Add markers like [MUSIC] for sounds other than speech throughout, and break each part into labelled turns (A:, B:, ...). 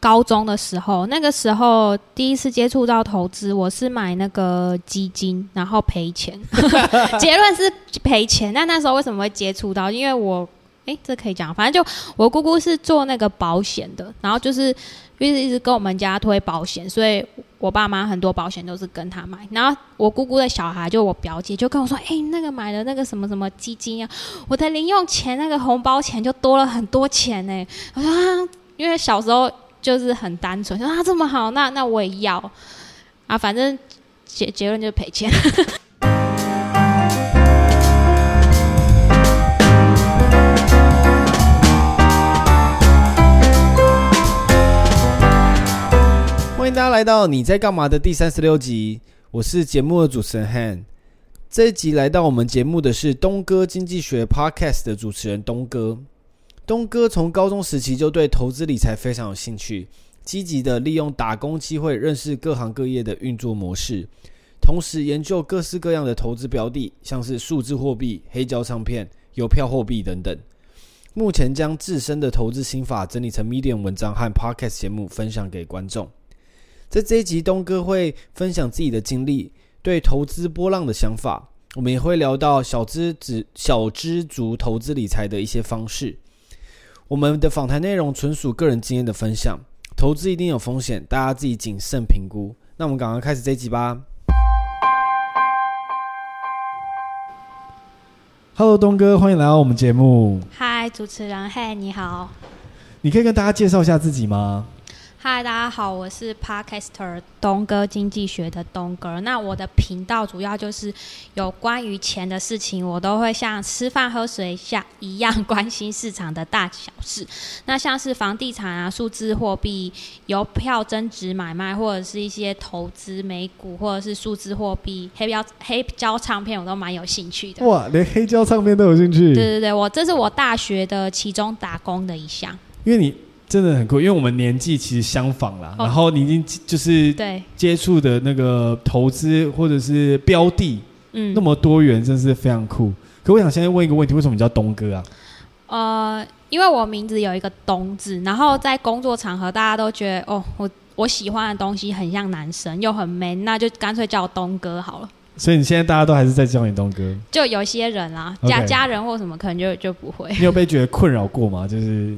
A: 高中的时候，那个时候第一次接触到投资，我是买那个基金，然后赔钱，[LAUGHS] 结论是赔钱。那那时候为什么会接触到？因为我，哎，这可以讲，反正就我姑姑是做那个保险的，然后就是一直一直跟我们家推保险，所以我爸妈很多保险都是跟他买。然后我姑姑的小孩就我表姐就跟我说，哎，那个买的那个什么什么基金啊，我的零用钱那个红包钱就多了很多钱呢。我说啊，因为小时候。就是很单纯，说啊这么好，那那我也要啊，反正结结论就赔钱。[LAUGHS]
B: 欢迎大家来到你在干嘛的第三十六集，我是节目的主持人 Han。这一集来到我们节目的是东哥经济学 Podcast 的主持人东哥。东哥从高中时期就对投资理财非常有兴趣，积极地利用打工机会认识各行各业的运作模式，同时研究各式各样的投资标的，像是数字货币、黑胶唱片、邮票货币等等。目前将自身的投资心法整理成 Medium 文章和 Podcast 节目分享给观众。在这一集，东哥会分享自己的经历，对投资波浪的想法。我们也会聊到小资子小资族投资理财的一些方式。我们的访谈内容纯属个人经验的分享，投资一定有风险，大家自己谨慎评估。那我们赶快开始这一集吧。Hello，东哥，欢迎来到我们节目。
A: 嗨，主持人，嘿，你好。
B: 你可以跟大家介绍一下自己吗？
A: 嗨，大家好，我是 Podcaster 东哥经济学的东哥。那我的频道主要就是有关于钱的事情，我都会像吃饭喝水下一样关心市场的大小事。[LAUGHS] 那像是房地产啊、数字货币、邮票增值买卖，或者是一些投资美股，或者是数字货币、黑标黑胶唱片，我都蛮有兴趣的。
B: 哇，连黑胶唱片都有兴趣？
A: 对对对，我这是我大学的其中打工的一项。
B: 因为你。真的很酷，因为我们年纪其实相仿啦，哦、然后你已经就是对接触的那个投资或者是标的，嗯，那么多元，真是非常酷。可我想现在问一个问题，为什么你叫东哥啊？
A: 呃，因为我名字有一个“东”字，然后在工作场合大家都觉得哦，我我喜欢的东西很像男生，又很 man，那就干脆叫我东哥好了。
B: 所以你现在大家都还是在叫你东哥？
A: 就有些人啊，家家人或什么可能就就不会。
B: 你有被觉得困扰过吗？就是。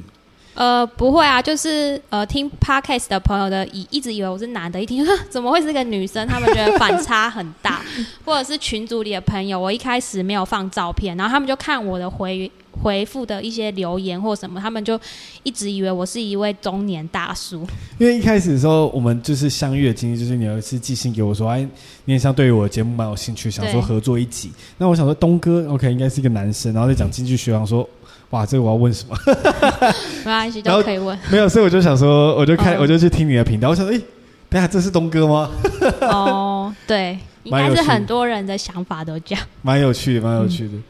A: 呃，不会啊，就是呃，听 podcast 的朋友的以一直以为我是男的，一听说 [LAUGHS] 怎么会是个女生，他们觉得反差很大。[LAUGHS] 或者是群组里的朋友，我一开始没有放照片，然后他们就看我的回回复的一些留言或什么，他们就一直以为我是一位中年大叔。
B: 因为一开始的时候，我们就是相遇的经历，就是你有一次寄信给我说，哎，你也像对于我的节目蛮有兴趣，想说合作一集。那我想说，东哥，OK，应该是一个男生，然后再讲经济学，想说。哇，这个我要问什么？[LAUGHS]
A: 没关系，都可以问。
B: 没有，所以我就想说，我就看，我就去听你的频道。我想说，诶，等下这是东哥吗？[LAUGHS]
A: 哦，对，[LAUGHS] 应该是很多人的想法都这样。
B: 蛮有趣的，蛮有趣的。嗯、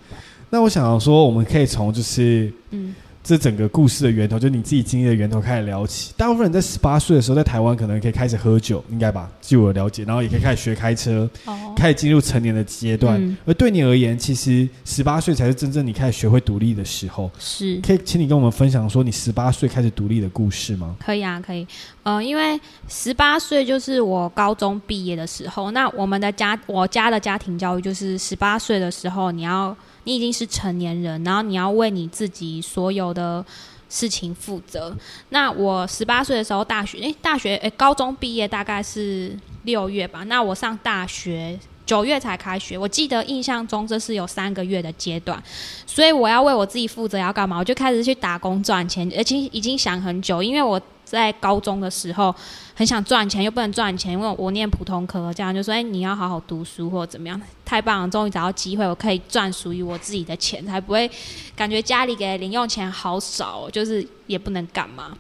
B: 那我想要说，我们可以从就是，嗯。这整个故事的源头，就你自己经历的源头开始聊起。大部分人在十八岁的时候，在台湾可能可以开始喝酒，应该吧？据我了解，然后也可以开始学开车，哦、开始进入成年的阶段。嗯、而对你而言，其实十八岁才是真正你开始学会独立的时候。
A: 是，
B: 可以请你跟我们分享说你十八岁开始独立的故事吗？
A: 可以啊，可以。呃，因为十八岁就是我高中毕业的时候。那我们的家，我家的家庭教育就是十八岁的时候你要。你已经是成年人，然后你要为你自己所有的事情负责。那我十八岁的时候，大学，诶，大学，诶，高中毕业大概是六月吧。那我上大学九月才开学，我记得印象中这是有三个月的阶段，所以我要为我自己负责，要干嘛？我就开始去打工赚钱，而且已经想很久，因为我。在高中的时候，很想赚钱，又不能赚钱，因为我念普通科，这样就说：“哎，你要好好读书，或者怎么样？”太棒了，终于找到机会，我可以赚属于我自己的钱，才不会感觉家里给的零用钱好少，就是也不能干嘛。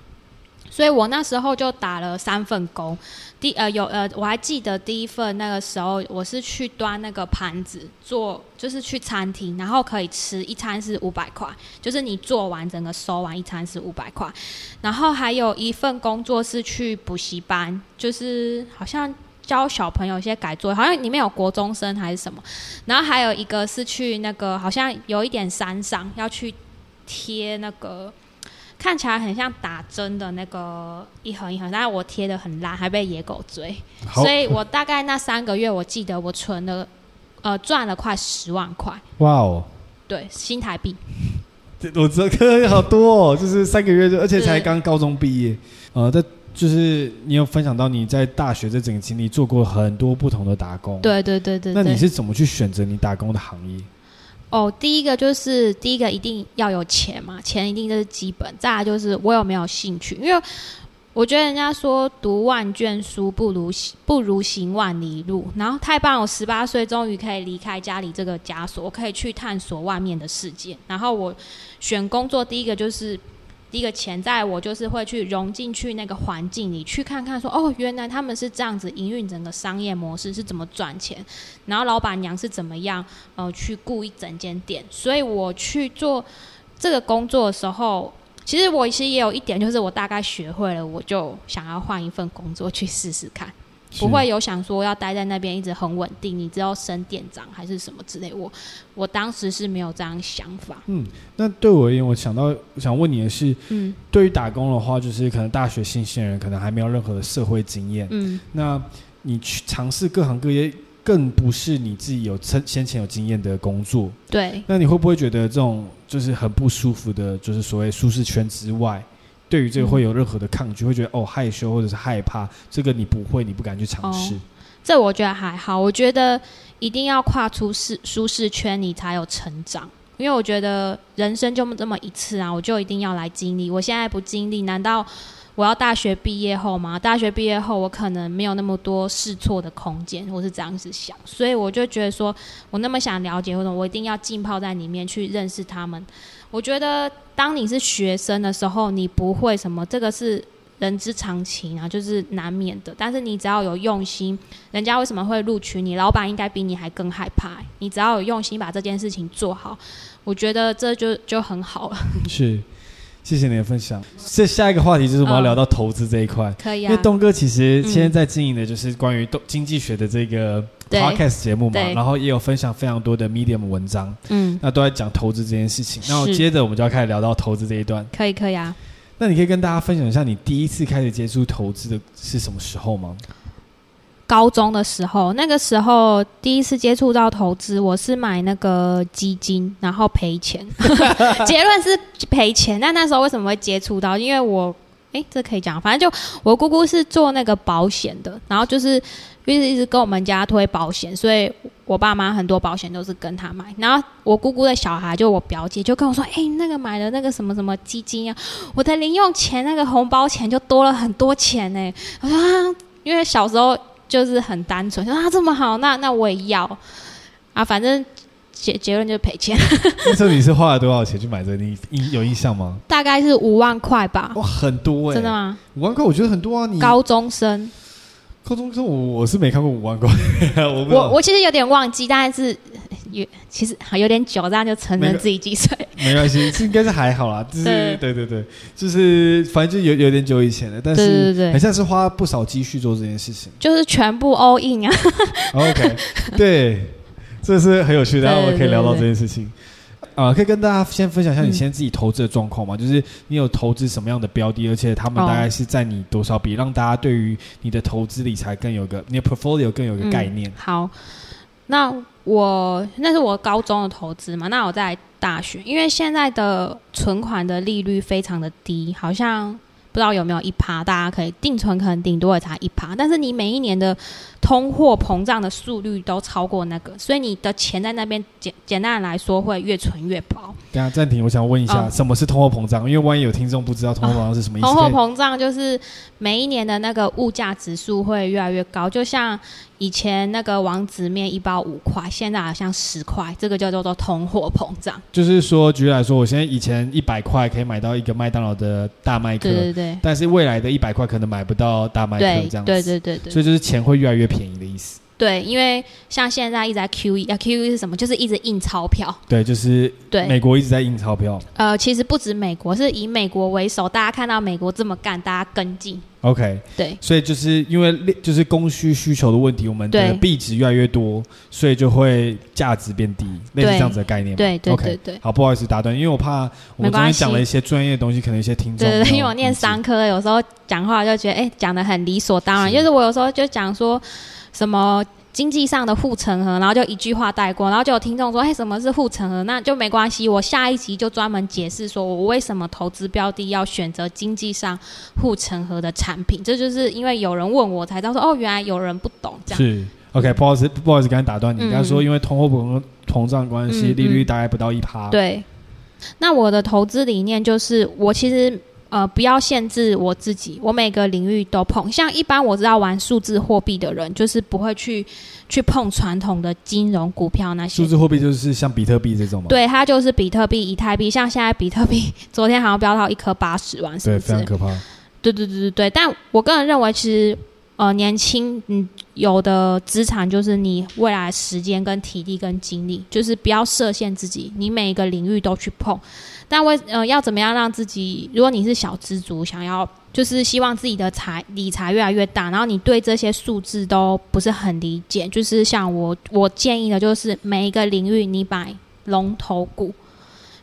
A: 所以我那时候就打了三份工。第呃有呃我还记得第一份那个时候我是去端那个盘子做，就是去餐厅，然后可以吃一餐是五百块，就是你做完整个收完一餐是五百块。然后还有一份工作是去补习班，就是好像教小朋友一些改作，好像里面有国中生还是什么。然后还有一个是去那个好像有一点山上要去贴那个。看起来很像打针的那个一横一横，但是我贴的很烂，还被野狗追。所以我大概那三个月，我记得我存了，呃，赚了快十万块。
B: 哇哦！
A: 对，新台币。
B: 我知道，可好多哦，就是三个月就，而且才刚高中毕业。呃，在就是你有分享到你在大学这整个经历，做过很多不同的打工。
A: 对对对对。
B: 那你是怎么去选择你打工的行业？
A: 哦，第一个就是第一个一定要有钱嘛，钱一定就是基本。再来就是我有没有兴趣，因为我觉得人家说读万卷书不如不如行万里路。然后太棒，我十八岁终于可以离开家里这个枷锁，我可以去探索外面的世界。然后我选工作，第一个就是。第一个潜在我就是会去融进去那个环境里，去看看说哦，原来他们是这样子营运整个商业模式是怎么赚钱，然后老板娘是怎么样呃去雇一整间店。所以我去做这个工作的时候，其实我其实也有一点，就是我大概学会了，我就想要换一份工作去试试看。不会有想说要待在那边一直很稳定，你知道升店长还是什么之类。我我当时是没有这样想法。嗯，那
B: 对我而言，我想到我想问你的是，嗯，对于打工的话，就是可能大学新鲜人可能还没有任何的社会经验，嗯，那你去尝试各行各业，更不是你自己有先先前有经验的工作，
A: 对。
B: 那你会不会觉得这种就是很不舒服的，就是所谓舒适圈之外？对于这个会有任何的抗拒，会觉得哦害羞或者是害怕，这个你不会，你不敢去尝试。
A: 这我觉得还好，我觉得一定要跨出舒舒适圈，你才有成长。因为我觉得人生就这么一次啊，我就一定要来经历。我现在不经历，难道我要大学毕业后吗？大学毕业后，我可能没有那么多试错的空间，我是这样子想。所以我就觉得说，我那么想了解，或者我一定要浸泡在里面去认识他们。我觉得，当你是学生的时候，你不会什么，这个是人之常情啊，就是难免的。但是你只要有用心，人家为什么会录取你？老板应该比你还更害怕。你只要有用心把这件事情做好，我觉得这就就很好了。[LAUGHS] 是。
B: 谢谢你的分享。这下一个话题就是我们要聊到投资这一块，
A: 哦，可以啊。
B: 因为东哥其实现在在经营的就是关于东经济学的这个 podcast 节目嘛，然后也有分享非常多的 Medium 文章，嗯，那都在讲投资这件事情。那我接着我们就要开始聊到投资这一段，
A: 可以可以啊。
B: 那你可以跟大家分享一下你第一次开始接触投资的是什么时候吗？
A: 高中的时候，那个时候第一次接触到投资，我是买那个基金，然后赔钱，[LAUGHS] 结论是赔钱。那那时候为什么会接触到？因为我，哎，这可以讲，反正就我姑姑是做那个保险的，然后就是一直一直跟我们家推保险，所以我爸妈很多保险都是跟他买。然后我姑姑的小孩，就我表姐，就跟我说，哎，那个买了那个什么什么基金啊，我的零用钱那个红包钱就多了很多钱呢。我说啊，因为小时候。就是很单纯，说啊这么好，那那我也要啊，反正结结论就是赔钱。[LAUGHS]
B: 那时候你是花了多少钱去买这个？你印有印象吗？
A: 大概是五万块吧。
B: 哇，很多哎、欸！
A: 真的吗？
B: 五万块我觉得很多啊。你
A: 高中生，
B: 高中生我我是没看过五万块。[LAUGHS] 我
A: 我我其实有点忘记，但是。有其实还有点久，这样就承认自己几岁。
B: 没关系，这应该是还好啦。就是对，对对对，就是反正就有有点久以前了，但是对很像是花不少积蓄做这件事情。
A: 就是全部 all in 啊。
B: OK，[LAUGHS] 对，这是很有趣的，然后我们可以聊到这件事情。啊、呃，可以跟大家先分享一下你现在自己投资的状况吗？嗯、就是你有投资什么样的标的，而且他们大概是在你多少笔，让大家对于你的投资理财更有个你的 portfolio 更有个概念。
A: 嗯、好。那我那是我高中的投资嘛？那我在大学，因为现在的存款的利率非常的低，好像不知道有没有一趴，大家可以定存，可能顶多也才一趴，但是你每一年的。通货膨胀的速率都超过那个，所以你的钱在那边简简单来说会越存越薄。
B: 等下暂停，我想问一下，哦、什么是通货膨胀？因为万一有听众不知道通货膨胀是什么意思。
A: 通货膨胀就是每一年的那个物价指数会越来越高，就像以前那个王子面一包五块，现在好像十块，这个就叫做通货膨胀。
B: 就是说，举例来说，我现在以前一百块可以买到一个麦当劳的大麦克，
A: 对对对，
B: 但是未来的一百块可能买不到大麦克，这样子。
A: 对对对对，
B: 所以就是钱会越来越便宜的意思。
A: 对，因为像现在一直在 QE 啊，QE 是什么？就是一直印钞票。
B: 对，就是对，美国一直在印钞票。
A: 呃，其实不止美国，是以美国为首，大家看到美国这么干，大家跟进
B: ，OK，
A: 对，
B: 所以就是因为就是供需需求的问题，我们的币值越来越多，所以就会价值变低，类似这样子的概念。
A: 对对对
B: 对，好，不好意思打断，因为我怕我们昨天讲了一些专业的东西，可能一些
A: 听众对，因为我念商科，有时候讲话就觉得哎，讲的很理所当然，就是我有时候就讲说什么。经济上的护城河，然后就一句话带过，然后就有听众说：“哎，什么是护城河？”那就没关系，我下一集就专门解释说我为什么投资标的要选择经济上护城河的产品。这就是因为有人问我才知道说：“哦，原来有人不懂。”这样
B: 是 OK，不好意思，不好意思，刚才打断你。刚、嗯、才说因为通货膨膨胀关系，利率大概不到一趴。
A: 对，那我的投资理念就是，我其实。呃，不要限制我自己，我每个领域都碰。像一般我知道玩数字货币的人，就是不会去去碰传统的金融股票那些。
B: 数字货币就是像比特币这种吗？
A: 对，它就是比特币、以太币。像现在比特币 [LAUGHS] 昨天好像飙到一颗八十万，是不是？
B: 对，非常可怕。
A: 对对对对对，但我个人认为，其实呃，年轻嗯有的资产就是你未来时间跟体力跟精力，就是不要设限自己，你每一个领域都去碰。那为呃要怎么样让自己？如果你是小资族，想要就是希望自己的财理财越来越大，然后你对这些数字都不是很理解，就是像我我建议的，就是每一个领域你买龙头股，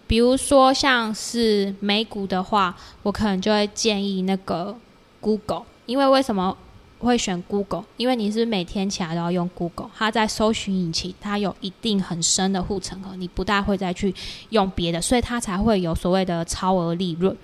A: 比如说像是美股的话，我可能就会建议那个 Google，因为为什么？会选 Google，因为你是，每天起来都要用 Google，它在搜寻引擎，它有一定很深的护城河，你不大会再去用别的，所以它才会有所谓的超额利润。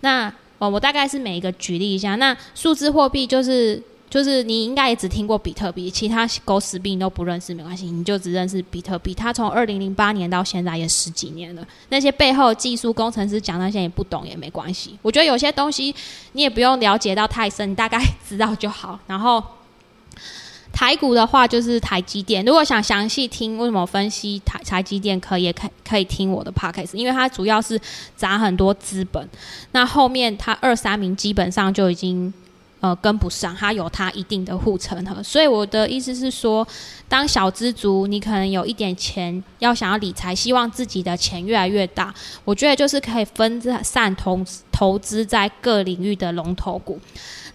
A: 那我我大概是每一个举例一下，那数字货币就是。就是你应该也只听过比特币，其他狗屎币你都不认识，没关系，你就只认识比特币。它从二零零八年到现在也十几年了，那些背后技术工程师讲那些也不懂也没关系。我觉得有些东西你也不用了解到太深，你大概知道就好。然后台股的话就是台积电，如果想详细听为什么分析台台积电，可以也可以可以听我的 podcast，因为它主要是砸很多资本，那后面它二三名基本上就已经。呃，跟不上，它有它一定的护城河，所以我的意思是说，当小资族，你可能有一点钱，要想要理财，希望自己的钱越来越大，我觉得就是可以分散投投资在各领域的龙头股，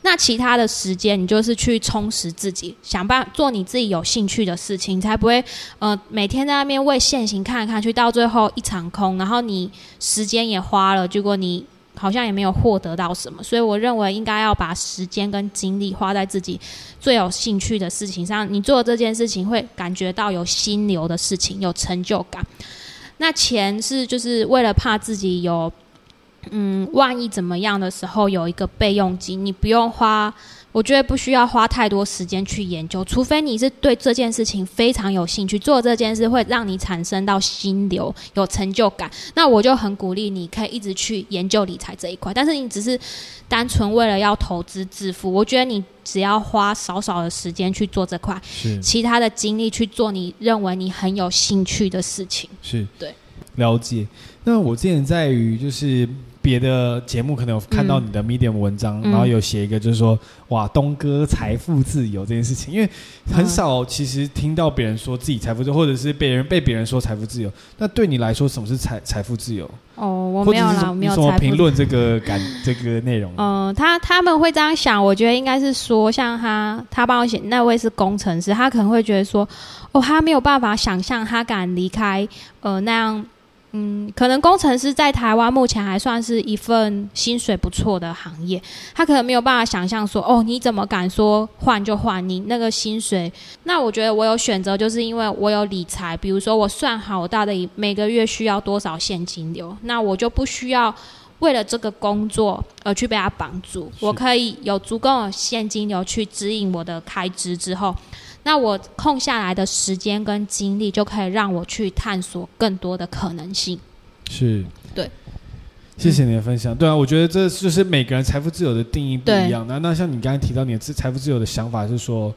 A: 那其他的时间你就是去充实自己，想办法做你自己有兴趣的事情，才不会呃每天在那边为现行看来看去，到最后一场空，然后你时间也花了，结果你。好像也没有获得到什么，所以我认为应该要把时间跟精力花在自己最有兴趣的事情上。你做这件事情会感觉到有心流的事情，有成就感。那钱是就是为了怕自己有，嗯，万一怎么样的时候有一个备用金，你不用花。我觉得不需要花太多时间去研究，除非你是对这件事情非常有兴趣，做这件事会让你产生到心流、有成就感。那我就很鼓励你可以一直去研究理财这一块。但是你只是单纯为了要投资致富，我觉得你只要花少少的时间去做这块，是其他的精力去做你认为你很有兴趣的事情。
B: 是
A: 对，
B: 了解。那我之前在于就是。别的节目可能有看到你的 Medium 文章，嗯、然后有写一个，就是说，哇，东哥财富自由这件事情，因为很少其实听到别人说自己财富自由，或者是被人被别人说财富自由。那对你来说，什么是财财富自由？
A: 哦，我没有啦，我没有财富。
B: 评论这个感 [LAUGHS] 这个内容。
A: 嗯、呃，他他们会这样想，我觉得应该是说，像他他帮我写那位是工程师，他可能会觉得说，哦，他没有办法想象他敢离开呃那样。嗯，可能工程师在台湾目前还算是一份薪水不错的行业，他可能没有办法想象说，哦，你怎么敢说换就换？你那个薪水？那我觉得我有选择，就是因为我有理财，比如说我算好我到底每个月需要多少现金流，那我就不需要为了这个工作而去被他绑住，我可以有足够的现金流去指引我的开支之后。那我空下来的时间跟精力，就可以让我去探索更多的可能性。
B: 是，
A: 对。
B: 谢谢你的分享。对啊，我觉得这就是每个人财富自由的定义不一样。那那像你刚才提到你的自财富自由的想法是说，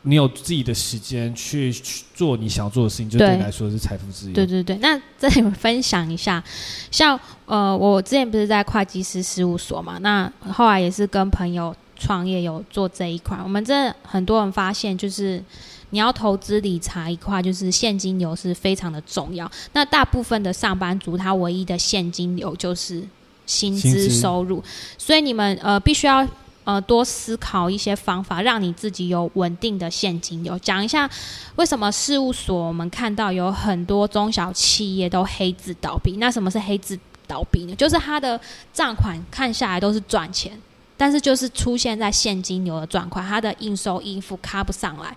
B: 你有自己的时间去去做你想做的事情，就对你来说是财富自由。
A: 对对对。那这里分享一下，像呃，我之前不是在会计师事务所嘛，那后来也是跟朋友。创业有做这一块，我们这很多人发现，就是你要投资理财一块，就是现金流是非常的重要。那大部分的上班族，他唯一的现金流就是薪资收入，所以你们呃必须要呃多思考一些方法，让你自己有稳定的现金流。讲一下为什么事务所我们看到有很多中小企业都黑字倒闭？那什么是黑字倒闭呢？就是他的账款看下来都是赚钱，但是就是出现在现金流的状况，它的应收应付卡不上来，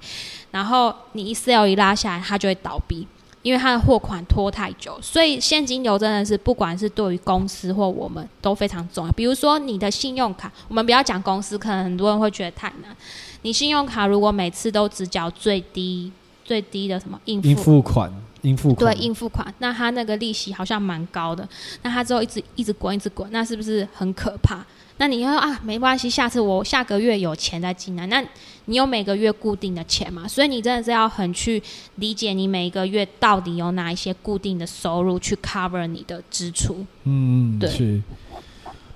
A: 然后你一 sale 一拉下来，它就会倒闭。因为他的货款拖太久，所以现金流真的是不管是对于公司或我们都非常重要。比如说你的信用卡，我们不要讲公司，可能很多人会觉得太难。你信用卡如果每次都只缴最低最低的什么应付
B: 应付款，应付款
A: 对应付款，那他那个利息好像蛮高的，那他之后一直一直滚一直滚，那是不是很可怕？那你要说啊，没关系，下次我下个月有钱再进来。那你有每个月固定的钱嘛？所以你真的是要很去理解你每一个月到底有哪一些固定的收入去 cover 你的支出。
B: 嗯，
A: 对。
B: 是。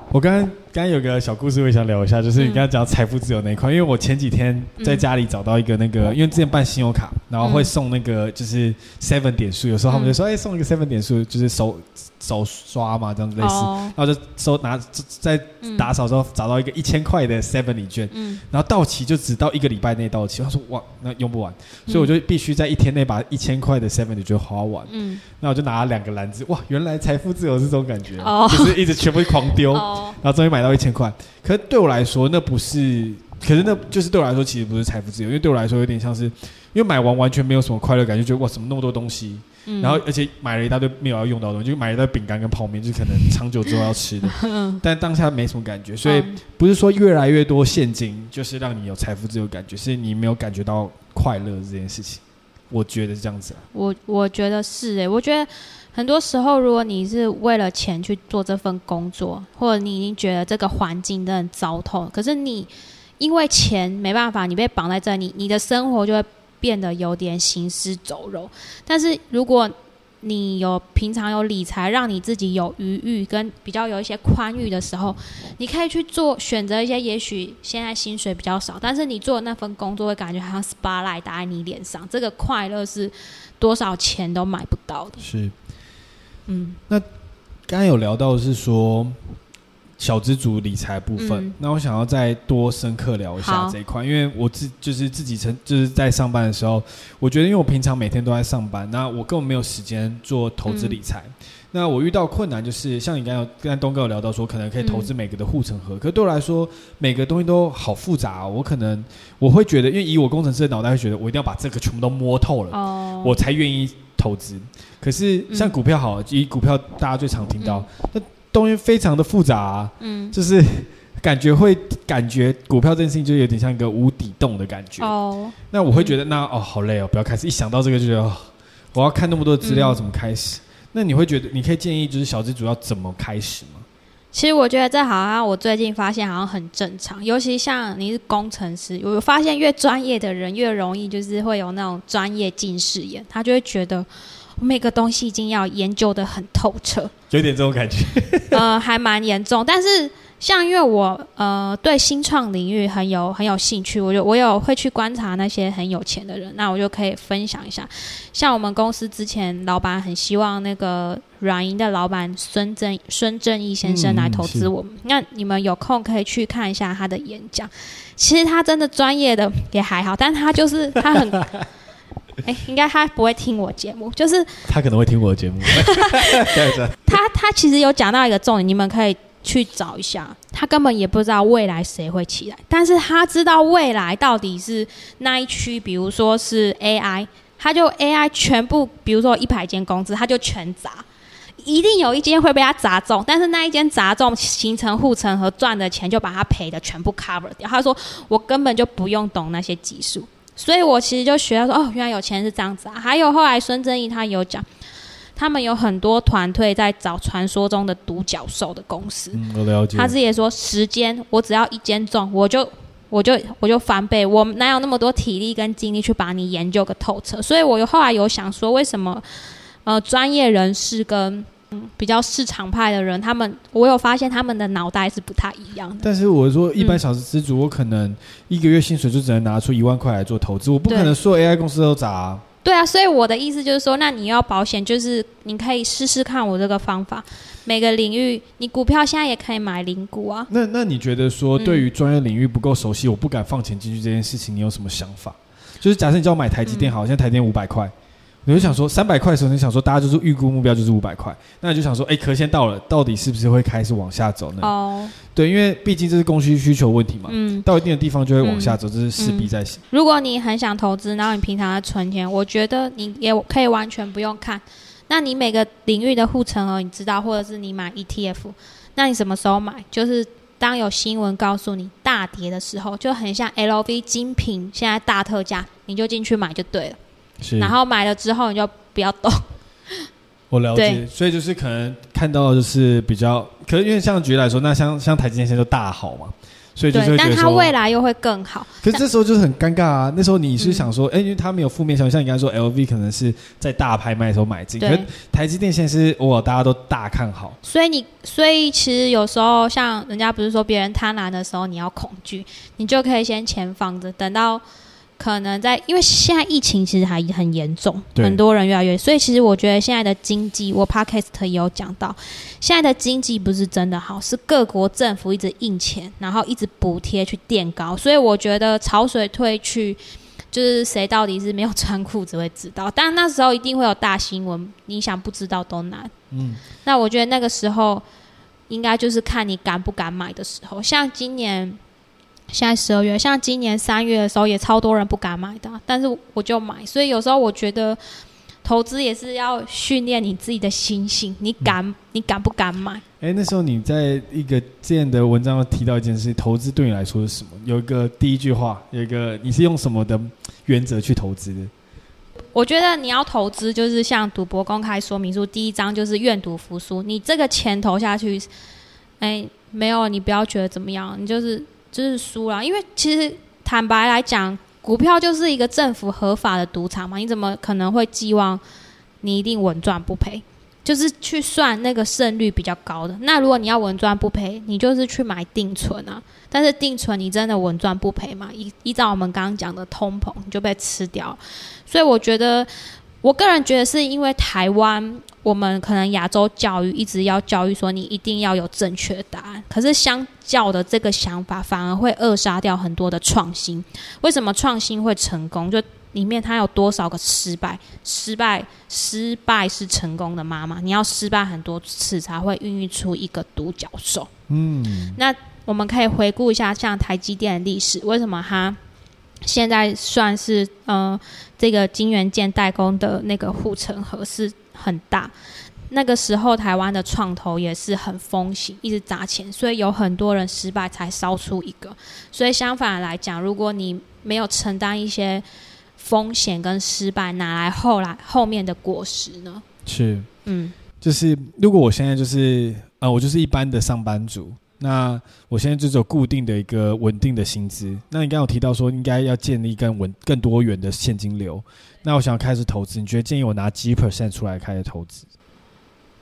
B: 我刚刚刚刚有个小故事，我也想聊一下，就是你刚刚讲财富自由那一块，因为我前几天在家里找到一个那个，因为之前办信用卡，然后会送那个就是 seven 点数，有时候他们就说，哎，送一个 seven 点数，就是手手刷嘛，这样子类似，然后就收拿在打扫之后找到一个一千块的 seven 礼券，然后到期就只到一个礼拜内到期，他说哇，那用不完，所以我就必须在一天内把一千块的 seven 礼券花完，嗯，那我就拿了两个篮子，哇，原来财富自由是这种感觉，就是一直全部狂丢。[LAUGHS] 然后终于买到一千块，可是对我来说那不是，可是那就是对我来说其实不是财富自由，因为对我来说有点像是，因为买完完全没有什么快乐感，就觉得哇，怎么那么多东西，嗯、然后而且买了一大堆没有要用到的东西，就买了一堆饼干跟泡面，就可能长久之后要吃的，[LAUGHS] 但当下没什么感觉，所以不是说越来越多现金就是让你有财富自由感觉，是你没有感觉到快乐这件事情，我觉得是这样子啊。
A: 我我觉得是诶、欸，我觉得。很多时候，如果你是为了钱去做这份工作，或者你已经觉得这个环境都很糟透，可是你因为钱没办法，你被绑在这里，你的生活就会变得有点行尸走肉。但是如果你有平常有理财，让你自己有余裕跟比较有一些宽裕的时候，你可以去做选择一些，也许现在薪水比较少，但是你做的那份工作会感觉好像 spotlight 打在你脸上，这个快乐是多少钱都买不到的。
B: 是。
A: 嗯，
B: 那刚刚有聊到的是说小资族理财部分，嗯、那我想要再多深刻聊一下这一块，因为我自就是自己成就是在上班的时候，我觉得因为我平常每天都在上班，那我根本没有时间做投资理财。嗯、那我遇到困难就是像你刚刚跟东哥有聊到说，可能可以投资每个的护城河，嗯、可对我来说每个东西都好复杂、哦，我可能我会觉得，因为以我工程师的脑袋会觉得，我一定要把这个全部都摸透了，哦、我才愿意。投资，可是像股票好，以股票大家最常听到，那东西非常的复杂啊，嗯，就是 [LAUGHS] 感觉会感觉股票这件事情就有点像一个无底洞的感觉哦。那我会觉得那哦好累哦，不要开始，一想到这个就觉得哦，我要看那么多资料怎么开始？那你会觉得你可以建议就是小资主要怎么开始吗？
A: 其实我觉得这好像我最近发现好像很正常，尤其像你是工程师，我发现越专业的人越容易就是会有那种专业近视眼，他就会觉得每个东西一定要研究的很透彻，
B: 有点这种感觉，[LAUGHS]
A: 呃，还蛮严重，但是。像因为我呃对新创领域很有很有兴趣，我就我有会去观察那些很有钱的人，那我就可以分享一下。像我们公司之前老板很希望那个软银的老板孙正孙正义先生来投资我们，嗯、那你们有空可以去看一下他的演讲。其实他真的专业的也还好，但他就是他很哎、欸，应该他不会听我节目，就是
B: 他可能会听我的节目。[LAUGHS]
A: 他他其实有讲到一个重点，你们可以。去找一下，他根本也不知道未来谁会起来，但是他知道未来到底是那一区，比如说是 AI，他就 AI 全部，比如说一百间公司，他就全砸，一定有一间会被他砸中，但是那一间砸中形成护城河赚的钱就把他赔的全部 cover 掉。他说我根本就不用懂那些技术，所以我其实就学到说哦，原来有钱是这样子啊。还有后来孙正义他有讲。他们有很多团队在找传说中的独角兽的公司。
B: 嗯，我了解。
A: 他自己也说，时间我只要一间中，我就我就我就翻倍。我哪有那么多体力跟精力去把你研究个透彻？所以我有后来有想说，为什么呃专业人士跟嗯比较市场派的人，他们我有发现他们的脑袋是不太一样的。
B: 但是我说，一般小资主，我可能一个月薪水就只能拿出一万块来做投资，我不可能说 AI 公司都砸。
A: 对啊，所以我的意思就是说，那你要保险，就是你可以试试看我这个方法。每个领域，你股票现在也可以买零股啊。
B: 那那你觉得说，对于专业领域不够熟悉，嗯、我不敢放钱进去这件事情，你有什么想法？就是假设你叫我买台积电，好，现在台积电五百块。你就想说三百块的时候，你想说大家就是预估目标就是五百块，那你就想说，哎、欸，可现到了，到底是不是会开始往下走呢？哦，对，因为毕竟这是供需需求问题嘛。嗯，到一定的地方就会往下走，嗯、这是势必在行、嗯。
A: 如果你很想投资，然后你平常在存钱，我觉得你也可以完全不用看。那你每个领域的护城河你知道，或者是你买 ETF，那你什么时候买？就是当有新闻告诉你大跌的时候，就很像 LV 精品现在大特价，你就进去买就对了。是，然后买了之后你就不要动。[LAUGHS]
B: 我了解，所以就是可能看到的就是比较，可是因为像举例来说，那像像台积电现在就大好嘛，所以就是
A: 但它未来又会更好。[LAUGHS]
B: 可是这时候就是很尴尬啊！[LAUGHS] 那时候你是想说，哎、嗯，因为它没有负面消息，像你刚才说，LV 可能是在大拍卖的时候买进，可是台积电现在是哇，大家都大看好。
A: 所以你，所以其实有时候像人家不是说别人贪婪的时候，你要恐惧，你就可以先钱放着，等到。可能在，因为现在疫情其实还很严重，很多人越来越，所以其实我觉得现在的经济，我 Podcast 也有讲到，现在的经济不是真的好，是各国政府一直印钱，然后一直补贴去垫高，所以我觉得潮水退去，就是谁到底是没有穿裤子会知道，但那时候一定会有大新闻，你想不知道都难。嗯，那我觉得那个时候应该就是看你敢不敢买的时候，像今年。现在十二月，像今年三月的时候，也超多人不敢买的，但是我就买。所以有时候我觉得，投资也是要训练你自己的心性，你敢，嗯、你敢不敢买？
B: 哎，那时候你在一个这样的文章提到一件事，投资对你来说是什么？有一个第一句话，有一个你是用什么的原则去投资的？
A: 我觉得你要投资，就是像赌博公开说明书第一章就是愿赌服输，你这个钱投下去，哎，没有，你不要觉得怎么样，你就是。就是输了，因为其实坦白来讲，股票就是一个政府合法的赌场嘛，你怎么可能会寄望你一定稳赚不赔？就是去算那个胜率比较高的。那如果你要稳赚不赔，你就是去买定存啊。但是定存你真的稳赚不赔吗？依依照我们刚刚讲的通膨，你就被吃掉。所以我觉得，我个人觉得是因为台湾。我们可能亚洲教育一直要教育说，你一定要有正确的答案，可是相较的这个想法反而会扼杀掉很多的创新。为什么创新会成功？就里面它有多少个失败？失败，失败是成功的妈妈。你要失败很多次才会孕育出一个独角兽。嗯，那我们可以回顾一下，像台积电的历史，为什么它现在算是呃这个晶圆件代工的那个护城河是？很大，那个时候台湾的创投也是很风行，一直砸钱，所以有很多人失败才烧出一个。所以相反来讲，如果你没有承担一些风险跟失败，哪来后来后面的果实呢？
B: 是，嗯，就是如果我现在就是呃，我就是一般的上班族，那我现在就只有固定的一个稳定的薪资。那你刚刚有提到说，应该要建立更稳、更多元的现金流。那我想开始投资，你觉得建议我拿几 percent 出来开始投资？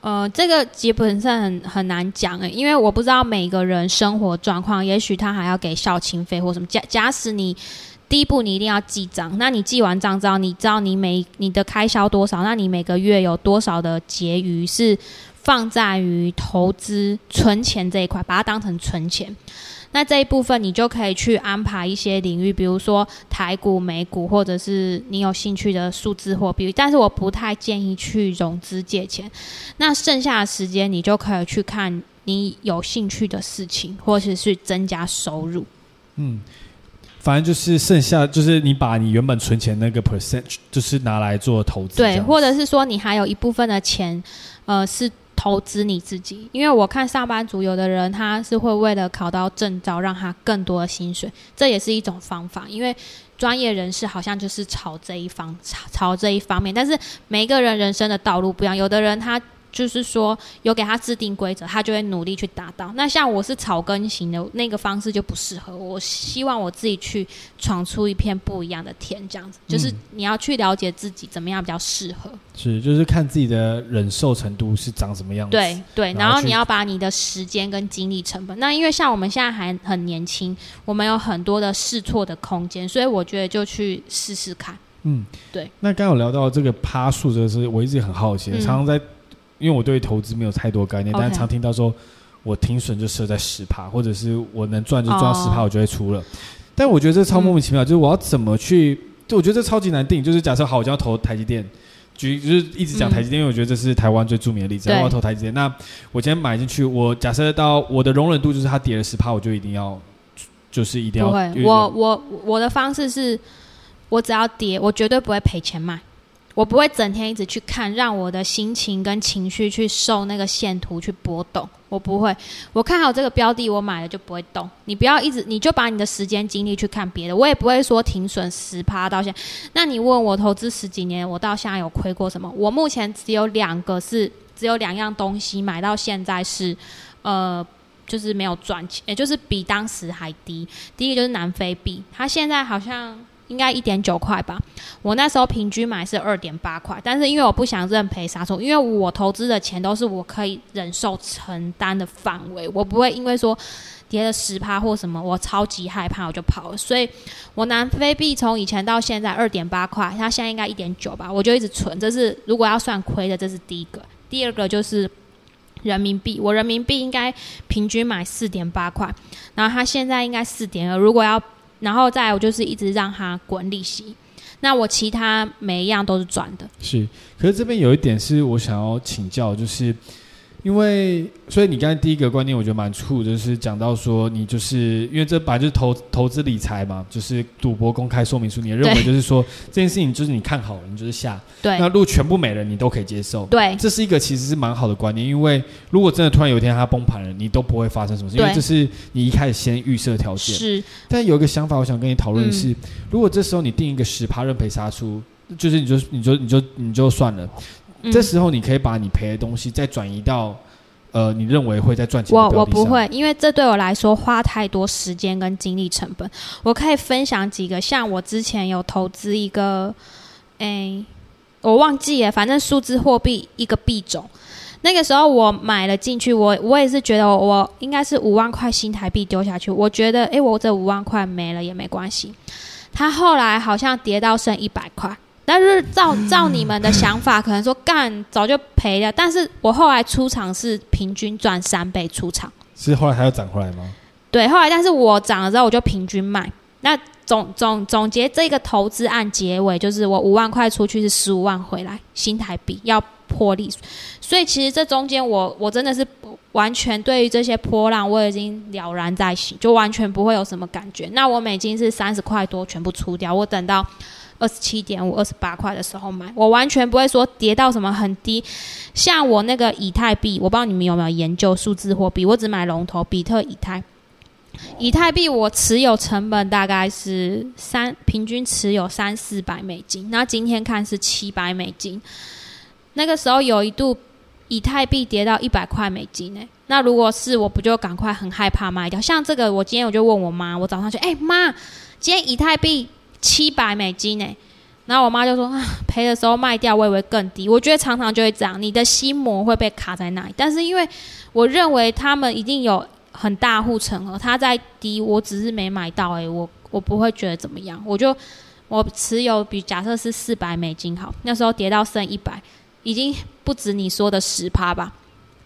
A: 呃，这个基本上很很难讲诶，因为我不知道每个人生活状况，也许他还要给孝亲费或什么。假假使你第一步你一定要记账，那你记完账之后，你知道你每你的开销多少，那你每个月有多少的结余是放在于投资存钱这一块，把它当成存钱。那这一部分你就可以去安排一些领域，比如说台股、美股，或者是你有兴趣的数字货币。但是我不太建议去融资借钱。那剩下的时间你就可以去看你有兴趣的事情，或者是去增加收入。
B: 嗯，反正就是剩下就是你把你原本存钱那个 percent，就是拿来做投资。
A: 对，或者是说你还有一部分的钱，呃，是。投资你自己，因为我看上班族有的人他是会为了考到证照，让他更多的薪水，这也是一种方法。因为专业人士好像就是朝这一方，朝朝这一方面，但是每一个人人生的道路不一样，有的人他。就是说，有给他制定规则，他就会努力去达到。那像我是草根型的，那个方式就不适合我。我希望我自己去闯出一片不一样的天，这样子。就是你要去了解自己怎么样比较适合。
B: 是，就是看自己的忍受程度是长什么样子。
A: 对对，然后你要把你的时间跟精力成本。那因为像我们现在还很年轻，我们有很多的试错的空间，所以我觉得就去试试看。
B: 嗯，
A: 对。
B: 那刚刚有聊到这个趴树，这个是我一直很好奇的，嗯、常常在，因为我对投资没有太多概念，嗯、但是常听到说，我停损就设在十趴，或者是我能赚就赚十趴，我就会出了。哦、但我觉得这超莫名其妙，嗯、就是我要怎么去？就我觉得这超级难定。就是假设好，我就要投台积电，举就是一直讲台积电，嗯、因为我觉得这是台湾最著名的例子。对我要投台积电，那我今天买进去，我假设到我的容忍度就是它跌了十趴，我就一定要，就是一定要。
A: 不会，我我我的方式是。我只要跌，我绝对不会赔钱卖。我不会整天一直去看，让我的心情跟情绪去受那个线图去波动。我不会，我看好这个标的，我买了就不会动。你不要一直，你就把你的时间精力去看别的。我也不会说停损十趴到现在。那你问我投资十几年，我到现在有亏过什么？我目前只有两个是，只有两样东西买到现在是，呃，就是没有赚钱，也就是比当时还低。第一个就是南非币，它现在好像。应该一点九块吧，我那时候平均买是二点八块，但是因为我不想认赔杀出，因为我投资的钱都是我可以忍受承担的范围，我不会因为说跌了十趴或什么，我超级害怕我就跑了。所以我南非币从以前到现在二点八块，它现在应该一点九吧，我就一直存。这是如果要算亏的，这是第一个。第二个就是人民币，我人民币应该平均买四点八块，然后它现在应该四点二，如果要。然后再，我就是一直让他滚利息。那我其他每一样都是赚的。
B: 是，可是这边有一点是我想要请教，就是。因为，所以你刚才第一个观念我觉得蛮酷，就是讲到说你就是因为这本来就是投投资理财嘛，就是赌博公开说明书，你认为就是说这件事情就是你看好了，你就是下，
A: 对，
B: 那如果全部没了，你都可以接受，
A: 对，
B: 这是一个其实是蛮好的观念，因为如果真的突然有一天它崩盘了，你都不会发生什么事，对。因为这是你一开始先预设条件。
A: 是，
B: 但有一个想法，我想跟你讨论的是，嗯、如果这时候你定一个十趴认赔杀出，就是你就你就你就你就算了。这时候你可以把你赔的东西再转移到，呃，你认为会再赚钱的？
A: 我我不会，因为这对我来说花太多时间跟精力成本。我可以分享几个，像我之前有投资一个，哎，我忘记了，反正数字货币一个币种。那个时候我买了进去，我我也是觉得我，我应该是五万块新台币丢下去，我觉得，哎，我这五万块没了也没关系。它后来好像跌到剩一百块。但是照照你们的想法，可能说干早就赔了。但是我后来出场是平均赚三倍出场，
B: 是后来还要涨回来吗？
A: 对，后来但是我涨了之后，我就平均卖。那总总总结这个投资案结尾，就是我五万块出去是十五万回来新台币要破利。所以其实这中间我我真的是完全对于这些波浪我已经了然在心，就完全不会有什么感觉。那我美金是三十块多全部出掉，我等到。二十七点五、二十八块的时候买，我完全不会说跌到什么很低。像我那个以太币，我不知道你们有没有研究数字货币，我只买龙头比特以太。以太币我持有成本大概是三，平均持有三四百美金。那今天看是七百美金。那个时候有一度以太币跌到一百块美金呢。那如果是我不就赶快很害怕卖掉？像这个，我今天我就问我妈，我早上就，哎妈，今天以太币。七百美金呢，然后我妈就说啊，赔的时候卖掉，我以为更低。我觉得常常就会这样，你的心魔会被卡在那里。但是因为我认为他们一定有很大护城河，它在低，我只是没买到，诶，我我不会觉得怎么样。我就我持有比假设是四百美金好，那时候跌到剩一百，已经不止你说的十趴吧，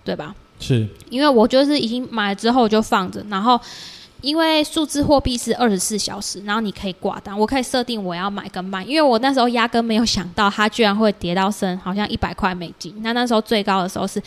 A: 对吧？
B: 是，
A: 因为我就是已经买了之后就放着，然后。因为数字货币是二十四小时，然后你可以挂单，我可以设定我要买跟卖。因为我那时候压根没有想到它居然会跌到剩好像一百块美金，那那时候最高的时候是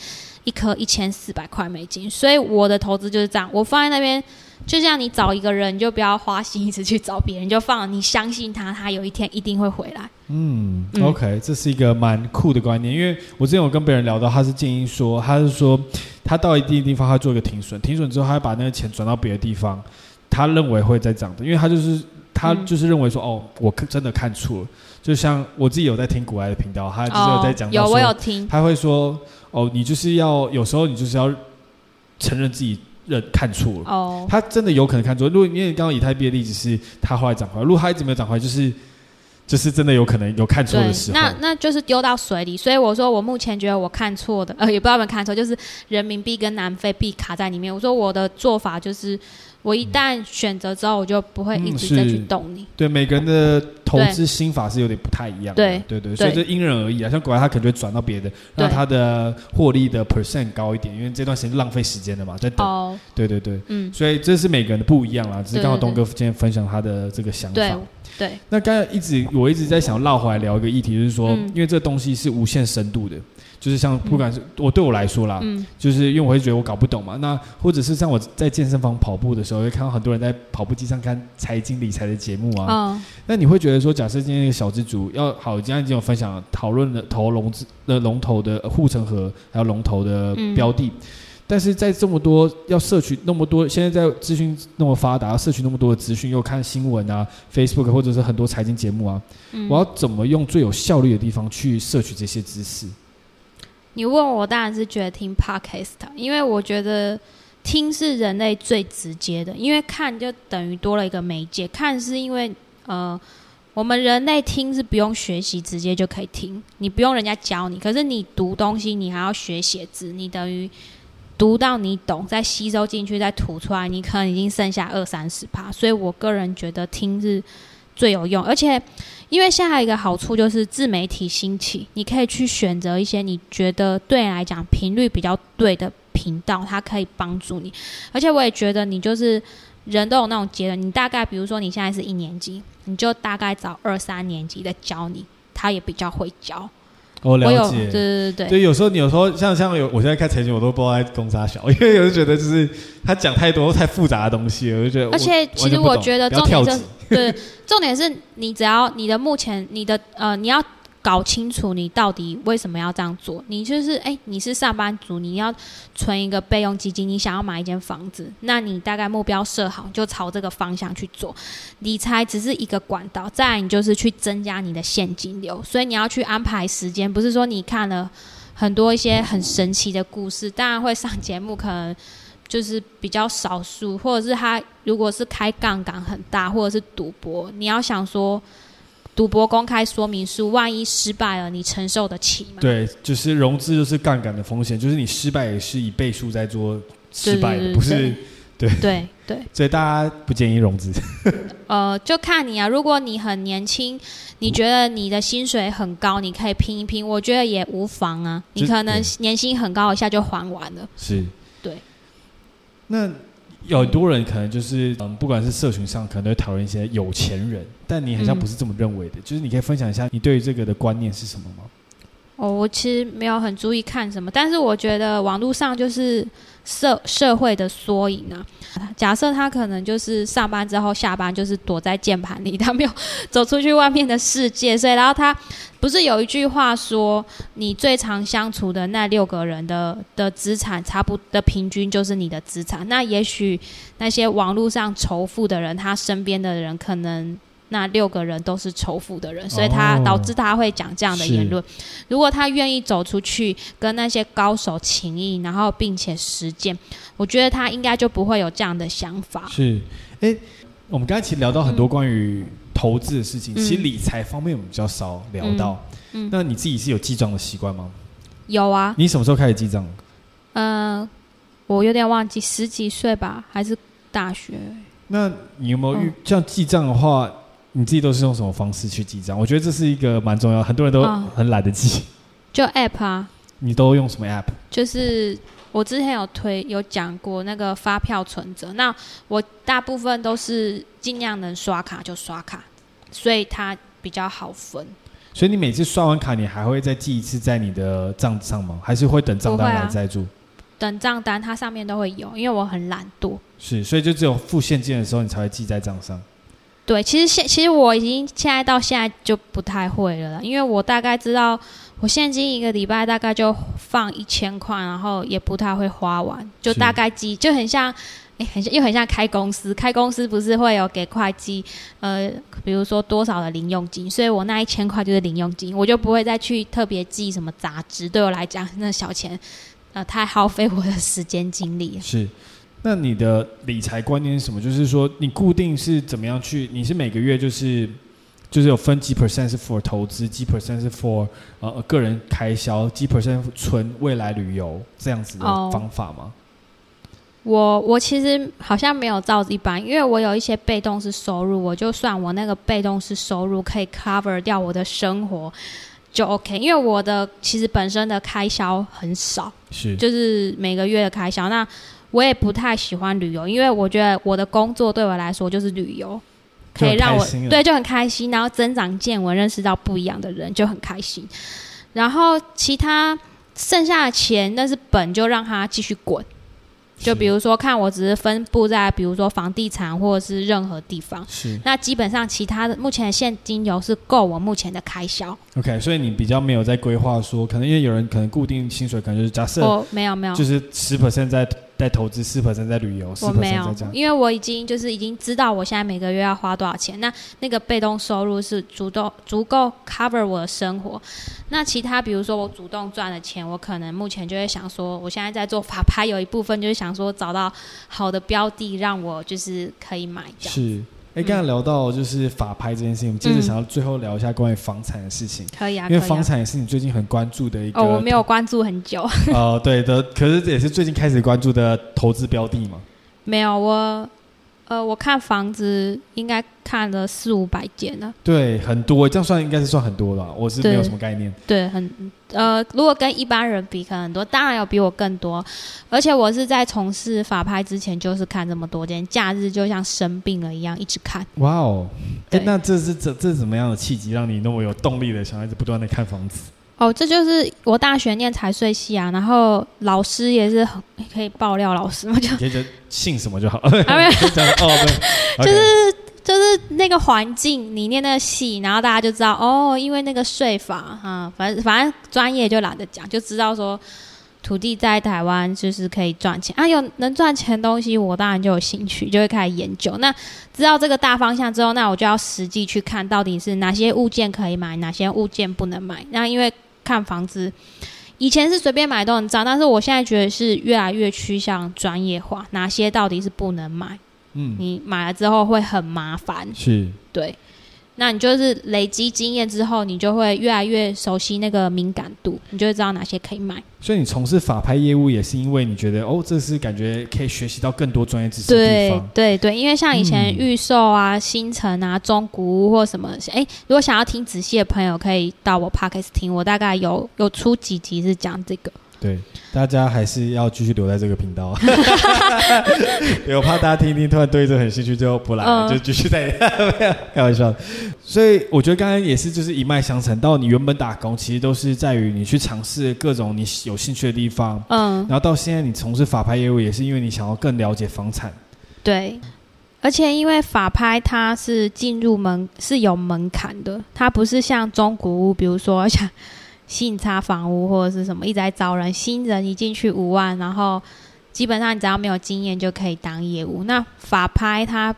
A: 一颗一千四百块美金，所以我的投资就是这样，我放在那边，就像你找一个人，你就不要花心思去找别人，就放，你相信他，他有一天一定会回来。
B: 嗯，嗯，OK，这是一个蛮酷的观念，因为我之前有跟别人聊到，他是建议说，他是说。他到一定地方，他做一个停损，停损之后，他会把那个钱转到别的地方，他认为会再涨的，因为他就是他就是认为说，嗯、哦，我真的看错了。就像我自己有在听古埃的频道，他就是有在讲、哦，
A: 有我有听，
B: 他会说，哦，你就是要有时候你就是要承认自己认看错了。哦，他真的有可能看错。如果因为刚刚以太币的例子是他后来涨回来，如果他一直没有涨回来，就是。就是真的有可能有看错的时候，
A: 那那就是丢到水里。所以我说，我目前觉得我看错的，[LAUGHS] 呃，也不知道有没有看错，就是人民币跟南非币卡在里面。我说我的做法就是，我一旦选择之后，我就不会一直再去动你。
B: 嗯、对每个人的投投资心法是有点不太一样的。对对对，所以就因人而异啊。像国外他可能就会转到别的，让他的获利的 percent 高一点，因为这段时间浪费时间的嘛，在等。哦。对对对，嗯。所以这是每个人的不一样啦，只是刚好东哥今天分享他的这个想法。对。对。那刚才一直我一直在想绕回来聊一个议题，就是说，因为这个东西是无限深度的。就是像不管是我对我来说啦，嗯，就是因为我会觉得我搞不懂嘛。那或者是像我在健身房跑步的时候，会看到很多人在跑步机上看财经理财的节目啊。哦。那你会觉得说，假设今天一个小资族要好，今天已经有分享讨论了投龙资的龙头的护城河，还有龙头的标的，但是在这么多要摄取那么多，现在在资讯那么发达，要摄取那么多的资讯，又看新闻啊，Facebook 或者是很多财经节目啊，我要怎么用最有效率的地方去摄取这些知识？
A: 你问我，当然是觉得听 podcast，因为我觉得听是人类最直接的，因为看就等于多了一个媒介。看是因为呃，我们人类听是不用学习，直接就可以听，你不用人家教你。可是你读东西，你还要学写字，你等于读到你懂，再吸收进去，再吐出来，你可能已经剩下二三十趴。所以我个人觉得听是最有用，而且。因为现在一个好处就是自媒体兴起，你可以去选择一些你觉得对你来讲频率比较对的频道，它可以帮助你。而且我也觉得你就是人都有那种阶段，你大概比如说你现在是一年级，你就大概找二三年级的教你，他也比较会教。
B: 我了解，
A: 对对对
B: 对。有时候你有时候像像有，我现在看财经我都不知道在攻啥小，因为有时候觉得就是他讲太多太复杂的东西，我就觉得。
A: 而且其实我觉得重点是。对，重点是你只要你的目前你的呃，你要搞清楚你到底为什么要这样做。你就是哎，你是上班族，你要存一个备用基金，你想要买一间房子，那你大概目标设好，就朝这个方向去做。理财只是一个管道，再来你就是去增加你的现金流。所以你要去安排时间，不是说你看了很多一些很神奇的故事，当然会上节目，可能。就是比较少数，或者是他如果是开杠杆很大，或者是赌博，你要想说，赌博公开说明书，万一失败了，你承受得起吗？
B: 对，就是融资就是杠杆的风险，就是你失败也是以倍数在做失败的，不是？对对对，所以大家不建议融资。[LAUGHS]
A: 呃，就看你啊，如果你很年轻，你觉得你的薪水很高，你可以拼一拼，我觉得也无妨啊。你可能年薪很高，一下就还完了。
B: 是。
A: 对那
B: 有很多人可能就是嗯，不管是社群上，可能都会讨论一些有钱人，但你好像不是这么认为的。嗯、就是你可以分享一下你对于这个的观念是什么
A: 吗？我其实没有很注意看什么，但是我觉得网络上就是。社社会的缩影啊，假设他可能就是上班之后下班就是躲在键盘里，[LAUGHS] 他没有走出去外面的世界，所以然后他不是有一句话说，你最常相处的那六个人的的资产差不的平均就是你的资产，那也许那些网络上仇富的人，他身边的人可能。那六个人都是仇富的人，所以他导致他会讲这样的言论。哦、如果他愿意走出去跟那些高手情谊，然后并且实践，我觉得他应该就不会有这样的想法。
B: 是，哎、欸，我们刚才其实聊到很多关于投资的事情，嗯、其实理财方面我们比较少聊到。嗯，嗯，那你自己是有记账的习惯吗？
A: 有啊。
B: 你什么时候开始记账？
A: 嗯、呃，我有点忘记，十几岁吧，还是大学？
B: 那你有没有遇、哦、这样记账的话？你自己都是用什么方式去记账？我觉得这是一个蛮重要，很多人都很懒得记。哦、
A: 就 App 啊。
B: 你都用什么 App？
A: 就是我之前有推有讲过那个发票存折。那我大部分都是尽量能刷卡就刷卡，所以它比较好分。
B: 所以你每次刷完卡，你还会再记一次在你的账上吗？还是会等账单来再做？啊、
A: 等账单，它上面都会有，因为我很懒惰。
B: 是，所以就只有付现金的时候，你才会记在账上。
A: 对，其实现其实我已经现在到现在就不太会了，因为我大概知道我现金一个礼拜大概就放一千块，然后也不太会花完，就大概记就很像，哎，很像又很像开公司，开公司不是会有给会计呃，比如说多少的零用金，所以我那一千块就是零用金，我就不会再去特别记什么杂志，对我来讲那小钱呃太耗费我的时间精力了。
B: 是。那你的理财观念是什么？就是说，你固定是怎么样去？你是每个月就是就是有分几 percent 是 for 投资，几 percent 是 for 呃个人开销，几 percent 存未来旅游这样子的方法吗？
A: 我我其实好像没有照一般，因为我有一些被动式收入，我就算我那个被动式收入可以 cover 掉我的生活，就 OK。因为我的其实本身的开销很少，
B: 是
A: 就是每个月的开销。那我也不太喜欢旅游，因为我觉得我的工作对我来说就是旅游，可以让我对就很开心，然后增长见闻，认识到不一样的人，就很开心。然后其他剩下的钱，那是本，就让它继续滚。就比如说，看我只是分布在，比如说房地产或者是任何地方，
B: 是
A: 那基本上其他的目前的现金流是够我目前的开销。
B: OK，所以你比较没有在规划说，可能因为有人可能固定薪水，可能就是假设
A: 哦没有没有，
B: 就是十 percent 在。在投资四 percent 在旅游，
A: 我没有，因为我已经就是已经知道我现在每个月要花多少钱，那那个被动收入是足够足够 cover 我的生活。那其他比如说我主动赚的钱，我可能目前就会想说，我现在在做法拍，有一部分就是想说找到好的标的，让我就是可以买这样。是。哎，刚才聊到就是法拍这件事情，我们接着想要最后聊一下关于房产的事情。可以啊，
B: 因为房产也是你最近很关注的一个。
A: 哦，我没有关注很久。[LAUGHS]
B: 哦，对的，可是这也是最近开始关注的投资标的嘛？
A: 没有我。呃，我看房子应该看了四五百间了。
B: 对，很多，这样算应该是算很多了。我是没有什么概念。
A: 对，对，很呃，如果跟一般人比，可能很多，当然有比我更多。而且我是在从事法拍之前，就是看这么多间，假日就像生病了一样，一直看。
B: 哇哦！哎，那这是这这是怎么样的契机，让你那么有动力的想一直不断的看房子？
A: 哦，这就是我大学念财税系啊，然后老师也是很可以爆料老师嘛，就
B: 可以姓什么就好。还 [LAUGHS] 没有，[LAUGHS] 哦，对，[LAUGHS]
A: 就是就是那个环境，你念那个系，然后大家就知道哦，因为那个税法啊，反正反正专业就懒得讲，就知道说土地在台湾就是可以赚钱啊，有能赚钱的东西，我当然就有兴趣，就会开始研究。那知道这个大方向之后，那我就要实际去看到底是哪些物件可以买，哪些物件不能买。那因为看房子，以前是随便买都很脏，但是我现在觉得是越来越趋向专业化。哪些到底是不能买？嗯，你买了之后会很麻烦。
B: 是，
A: 对。那你就是累积经验之后，你就会越来越熟悉那个敏感度，你就会知道哪些可以买。
B: 所以你从事法拍业务也是因为你觉得哦，这是感觉可以学习到更多专业知识。
A: 对对对，因为像以前预售啊、嗯、新城啊、中古屋或什么，哎，如果想要听仔细的朋友，可以到我 Podcast 听，我大概有有出几集是讲这个。
B: 对，大家还是要继续留在这个频道。[LAUGHS] 我怕大家听一听，突然对这很兴趣，就不来了，嗯、就继续在 [LAUGHS] 开玩笑。所以我觉得刚刚也是，就是一脉相承。到你原本打工，其实都是在于你去尝试各种你有兴趣的地方。嗯，然后到现在你从事法拍业务，也是因为你想要更了解房产。
A: 对，而且因为法拍它是进入门是有门槛的，它不是像中古屋，比如说像。信差房屋或者是什么一直在招人，新人一进去五万，然后基本上你只要没有经验就可以当业务。那法拍它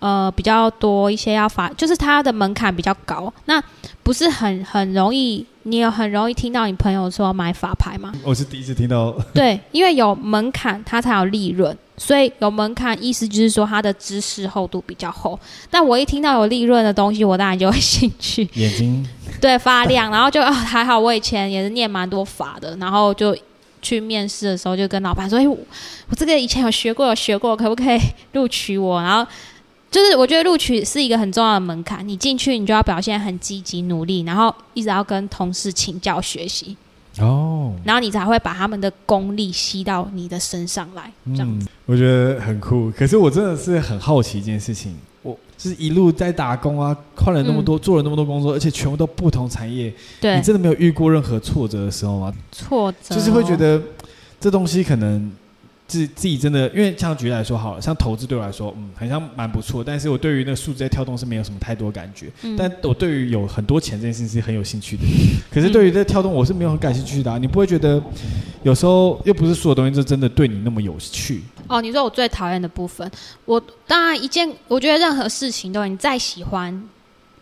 A: 呃比较多一些，要法就是它的门槛比较高，那不是很很容易，你有很容易听到你朋友说买法拍吗？
B: 我是第一次听到。
A: 对，因为有门槛，它才有利润。所以有门槛，意思就是说它的知识厚度比较厚。但我一听到有利润的东西，我当然就会兴趣，
B: 眼睛 [LAUGHS]
A: 对发亮，然后就、哦、还好。我以前也是念蛮多法的，然后就去面试的时候就跟老板说：“哎，我我这个以前有学过，有学过，可不可以录取我？”然后就是我觉得录取是一个很重要的门槛，你进去你就要表现很积极努力，然后一直要跟同事请教学习。哦，然后你才会把他们的功力吸到你的身上来，这样子。嗯，
B: 我觉得很酷。可是我真的是很好奇一件事情，我就是一路在打工啊，换了那么多，嗯，做了那么多工作，而且全部都不同产业。对，你真的没有遇过任何挫折的时候吗？
A: 挫折，
B: 就是会觉得这东西可能。自自己真的，因为像举例来说好了，像投资对我来说，嗯，好像蛮不错。但是我对于那个数字在跳动是没有什么太多感觉。嗯。但我对于有很多钱这件事情是很有兴趣的。[LAUGHS] 可是对于这跳动，我是没有很感兴趣的啊。你不会觉得有时候又不是所有东西就真的对你那么有趣？
A: 哦，你说我最讨厌的部分，我当然一件，我觉得任何事情都你再喜欢，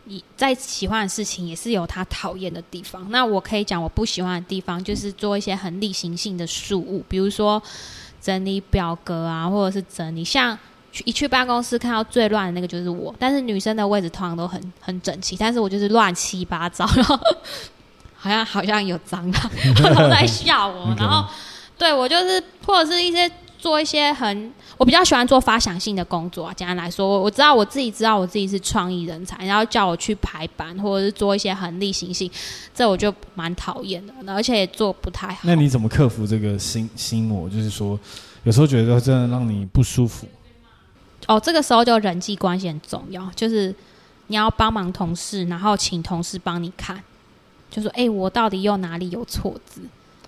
A: 你再喜欢的事情也是有他讨厌的地方。那我可以讲我不喜欢的地方，就是做一些很例行性的事物，比如说。整理表格啊，或者是整理，像去一去办公室看到最乱的那个就是我。但是女生的位置通常都很很整齐，但是我就是乱七八糟，然后好像好像有蟑螂，[LAUGHS] 然后在笑我。[LAUGHS] 然后对我就是或者是一些做一些很，我比较喜欢做发想性的工作啊。简单来说，我我知道我自己知道我自己是创意人才，然后叫我去排版或者是做一些很例行性，这我就蛮讨厌的，而且也做不太好。
B: 那你怎么克服这个心心魔？就是说，有时候觉得真的让你不舒服。
A: 哦，这个时候就人际关系很重要，就是你要帮忙同事，然后请同事帮你看，就说：“哎，我到底又哪里有错字？”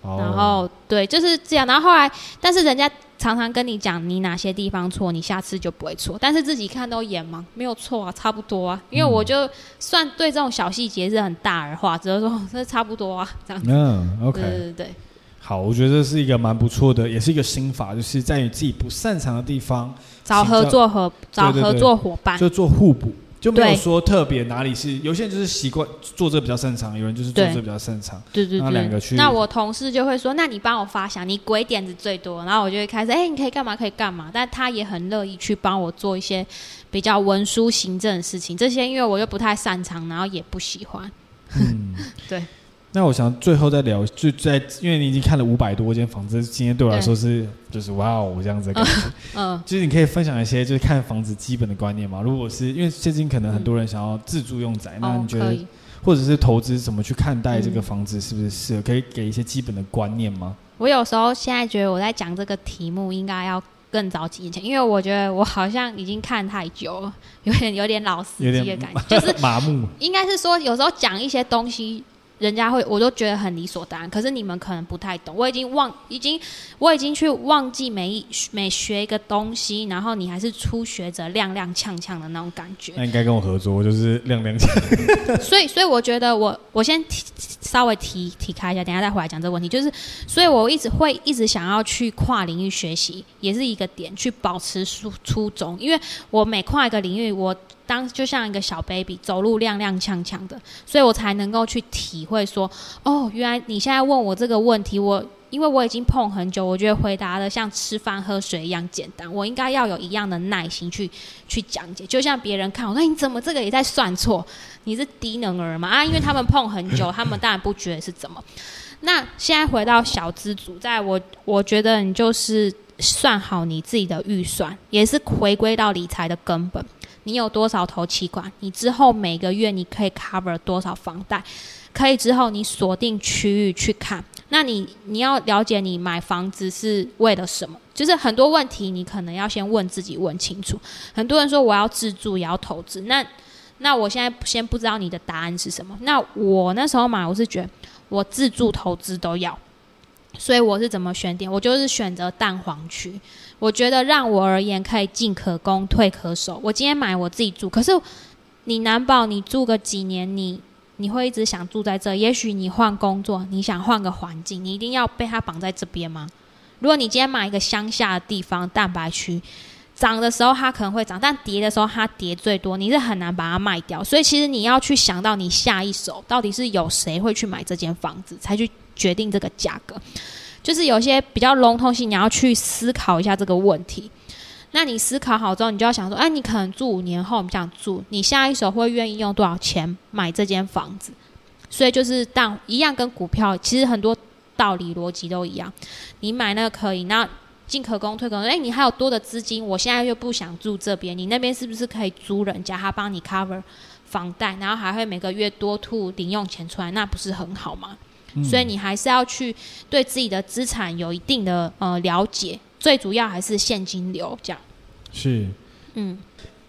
A: 然后对，就是这样。然后后来，但是人家常常跟你讲你哪些地方错，你下次就不会错。但是自己看都眼盲，没有错啊，差不多啊。因为我就算对这种小细节是很大而化，只是说这差不多啊，这样子。[LAUGHS]
B: 嗯，OK，
A: 对对对。
B: 好，我觉得这是一个蛮不错的，也是一个心法，就是在你自己不擅长的地方
A: 找合作和找合作伙伴，
B: 就做互补。就没有说特别哪里是，有些人就是习惯做这个比较擅长，有人就是做这个比较擅长。
A: 对对对，
B: 那两个去。
A: 那我同事就会说：“那你帮我发想，你鬼点子最多。”然后我就会开始：“哎、欸，你可以干嘛？可以干嘛？”但他也很乐意去帮我做一些比较文书行政的事情。这些因为我又不太擅长，然后也不喜欢。嗯，[LAUGHS] 对。
B: 那我想最后再聊，就在因为你已经看了五百多间房子，今天对我来说是就是哇哦这样子的感觉。嗯，就是你可以分享一些就是看房子基本的观念嘛？如果是因为最近可能很多人想要自住用宅，嗯、那你觉得、哦、或者是投资怎么去看待这个房子是不是适合？嗯、可以给一些基本的观念吗？
A: 我有时候现在觉得我在讲这个题目应该要更早几年前，因为我觉得我好像已经看太久了，有点有点老司机的感觉，就是
B: 麻木。
A: 应该是说有时候讲一些东西。人家会，我都觉得很理所当然。可是你们可能不太懂，我已经忘，已经，我已经去忘记每一每学一个东西，然后你还是初学者，踉踉跄跄的那种感觉。
B: 那应该跟我合作，我就是踉踉跄。[LAUGHS]
A: 所以，所以我觉得我，我先提稍微提提开一下，等一下再回来讲这个问题。就是，所以我一直会一直想要去跨领域学习，也是一个点，去保持初初衷。因为我每跨一个领域，我。当就像一个小 baby 走路踉踉跄跄的，所以我才能够去体会说，哦，原来你现在问我这个问题，我因为我已经碰很久，我觉得回答的像吃饭喝水一样简单，我应该要有一样的耐心去去讲解。就像别人看我说，你怎么这个也在算错？你是低能儿吗？啊，因为他们碰很久，他们当然不觉得是怎么。那现在回到小资组，在我我觉得你就是算好你自己的预算，也是回归到理财的根本。你有多少头期款？你之后每个月你可以 cover 多少房贷？可以之后你锁定区域去看。那你你要了解你买房子是为了什么？就是很多问题你可能要先问自己问清楚。很多人说我要自住也要投资，那那我现在先不知道你的答案是什么。那我那时候买，我是觉得我自住投资都要，所以我是怎么选点？我就是选择蛋黄区。我觉得让我而言可以进可攻退可守。我今天买我自己住，可是你难保你住个几年，你你会一直想住在这？也许你换工作，你想换个环境，你一定要被它绑在这边吗？如果你今天买一个乡下的地方，蛋白区，涨的时候它可能会涨，但跌的时候它跌最多，你是很难把它卖掉。所以其实你要去想到你下一手到底是有谁会去买这间房子，才去决定这个价格。就是有些比较笼统性，你要去思考一下这个问题。那你思考好之后，你就要想说：哎，你可能住五年后，你这样住，你下一手会愿意用多少钱买这间房子？所以就是当一样跟股票，其实很多道理逻辑都一样。你买那个可以，那进可攻退可守。哎，你还有多的资金，我现在又不想住这边，你那边是不是可以租人家，他帮你 cover 房贷，然后还会每个月多吐零用钱出来，那不是很好吗？所以你还是要去对自己的资产有一定的呃了解，最主要还是现金流这样。
B: 是，嗯，